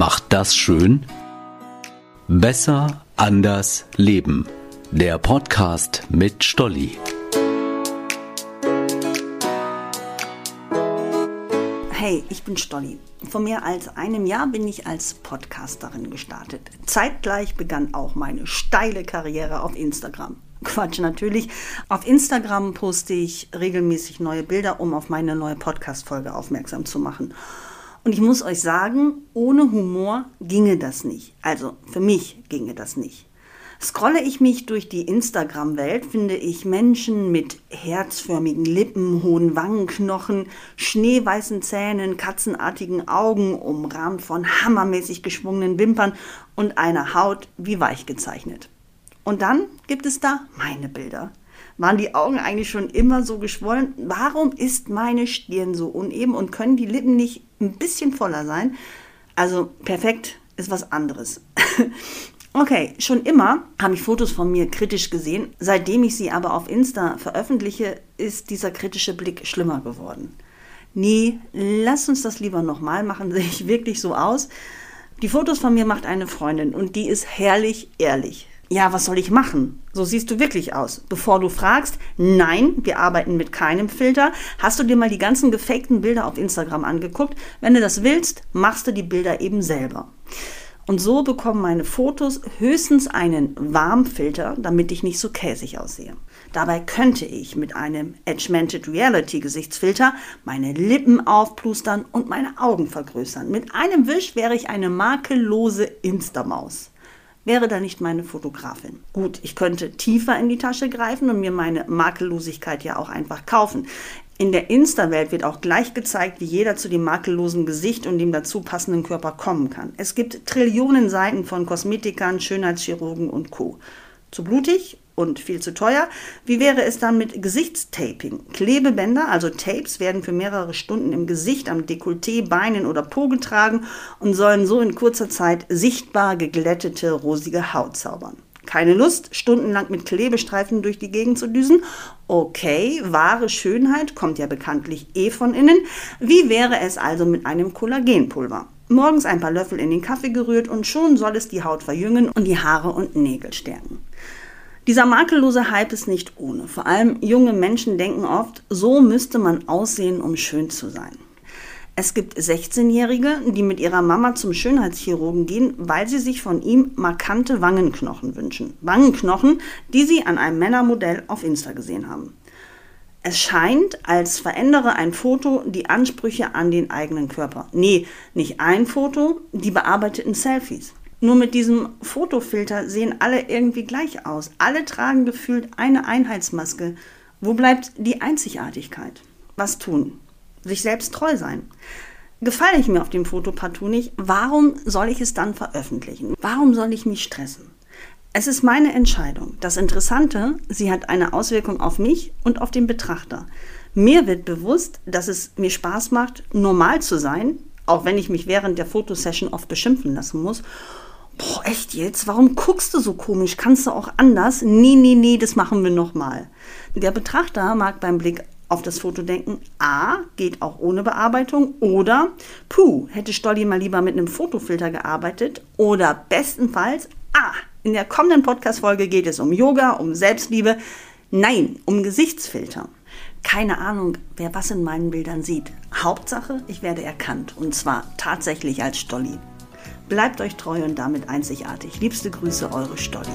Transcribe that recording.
macht das schön? Besser, anders, leben. Der Podcast mit Stolli. Hey, ich bin Stolli. Vor mehr als einem Jahr bin ich als Podcasterin gestartet. Zeitgleich begann auch meine steile Karriere auf Instagram. Quatsch natürlich. Auf Instagram poste ich regelmäßig neue Bilder, um auf meine neue Podcast-Folge aufmerksam zu machen. Und ich muss euch sagen, ohne Humor ginge das nicht. Also für mich ginge das nicht. Scrolle ich mich durch die Instagram-Welt, finde ich Menschen mit herzförmigen Lippen, hohen Wangenknochen, schneeweißen Zähnen, katzenartigen Augen, umrahmt von hammermäßig geschwungenen Wimpern und einer Haut wie weich gezeichnet. Und dann gibt es da meine Bilder. Waren die Augen eigentlich schon immer so geschwollen? Warum ist meine Stirn so uneben und können die Lippen nicht ein bisschen voller sein? Also perfekt ist was anderes. okay, schon immer habe ich Fotos von mir kritisch gesehen. Seitdem ich sie aber auf Insta veröffentliche, ist dieser kritische Blick schlimmer geworden. Nee, lass uns das lieber nochmal machen. Sehe ich wirklich so aus? Die Fotos von mir macht eine Freundin und die ist herrlich ehrlich ja, was soll ich machen? So siehst du wirklich aus. Bevor du fragst, nein, wir arbeiten mit keinem Filter. Hast du dir mal die ganzen gefakten Bilder auf Instagram angeguckt? Wenn du das willst, machst du die Bilder eben selber. Und so bekommen meine Fotos höchstens einen Warmfilter, damit ich nicht so käsig aussehe. Dabei könnte ich mit einem Edgemented Reality Gesichtsfilter meine Lippen aufplustern und meine Augen vergrößern. Mit einem Wisch wäre ich eine makellose Instamaus wäre da nicht meine Fotografin. Gut, ich könnte tiefer in die Tasche greifen und mir meine Makellosigkeit ja auch einfach kaufen. In der Insta-Welt wird auch gleich gezeigt, wie jeder zu dem makellosen Gesicht und dem dazu passenden Körper kommen kann. Es gibt Trillionen Seiten von Kosmetikern, Schönheitschirurgen und Co. Zu blutig und viel zu teuer. Wie wäre es dann mit Gesichtstaping? Klebebänder, also Tapes, werden für mehrere Stunden im Gesicht, am Dekolleté, Beinen oder Po getragen und sollen so in kurzer Zeit sichtbar geglättete, rosige Haut zaubern. Keine Lust, stundenlang mit Klebestreifen durch die Gegend zu düsen? Okay, wahre Schönheit kommt ja bekanntlich eh von innen. Wie wäre es also mit einem Kollagenpulver? Morgens ein paar Löffel in den Kaffee gerührt und schon soll es die Haut verjüngen und die Haare und Nägel stärken. Dieser makellose Hype ist nicht ohne. Vor allem junge Menschen denken oft, so müsste man aussehen, um schön zu sein. Es gibt 16-Jährige, die mit ihrer Mama zum Schönheitschirurgen gehen, weil sie sich von ihm markante Wangenknochen wünschen. Wangenknochen, die sie an einem Männermodell auf Insta gesehen haben. Es scheint, als verändere ein Foto die Ansprüche an den eigenen Körper. Nee, nicht ein Foto, die bearbeiteten Selfies. Nur mit diesem Fotofilter sehen alle irgendwie gleich aus. Alle tragen gefühlt eine Einheitsmaske. Wo bleibt die Einzigartigkeit? Was tun? Sich selbst treu sein. Gefalle ich mir auf dem Foto partout nicht, warum soll ich es dann veröffentlichen? Warum soll ich mich stressen? Es ist meine Entscheidung. Das Interessante, sie hat eine Auswirkung auf mich und auf den Betrachter. Mir wird bewusst, dass es mir Spaß macht, normal zu sein, auch wenn ich mich während der Fotosession oft beschimpfen lassen muss boah, echt jetzt? Warum guckst du so komisch? Kannst du auch anders? Nee, nee, nee, das machen wir nochmal. Der Betrachter mag beim Blick auf das Foto denken, A, geht auch ohne Bearbeitung oder, puh, hätte Stolli mal lieber mit einem Fotofilter gearbeitet oder bestenfalls, A, in der kommenden Podcast-Folge geht es um Yoga, um Selbstliebe, nein, um Gesichtsfilter. Keine Ahnung, wer was in meinen Bildern sieht. Hauptsache, ich werde erkannt und zwar tatsächlich als Stolli. Bleibt euch treu und damit einzigartig. Liebste Grüße, eure Stolli.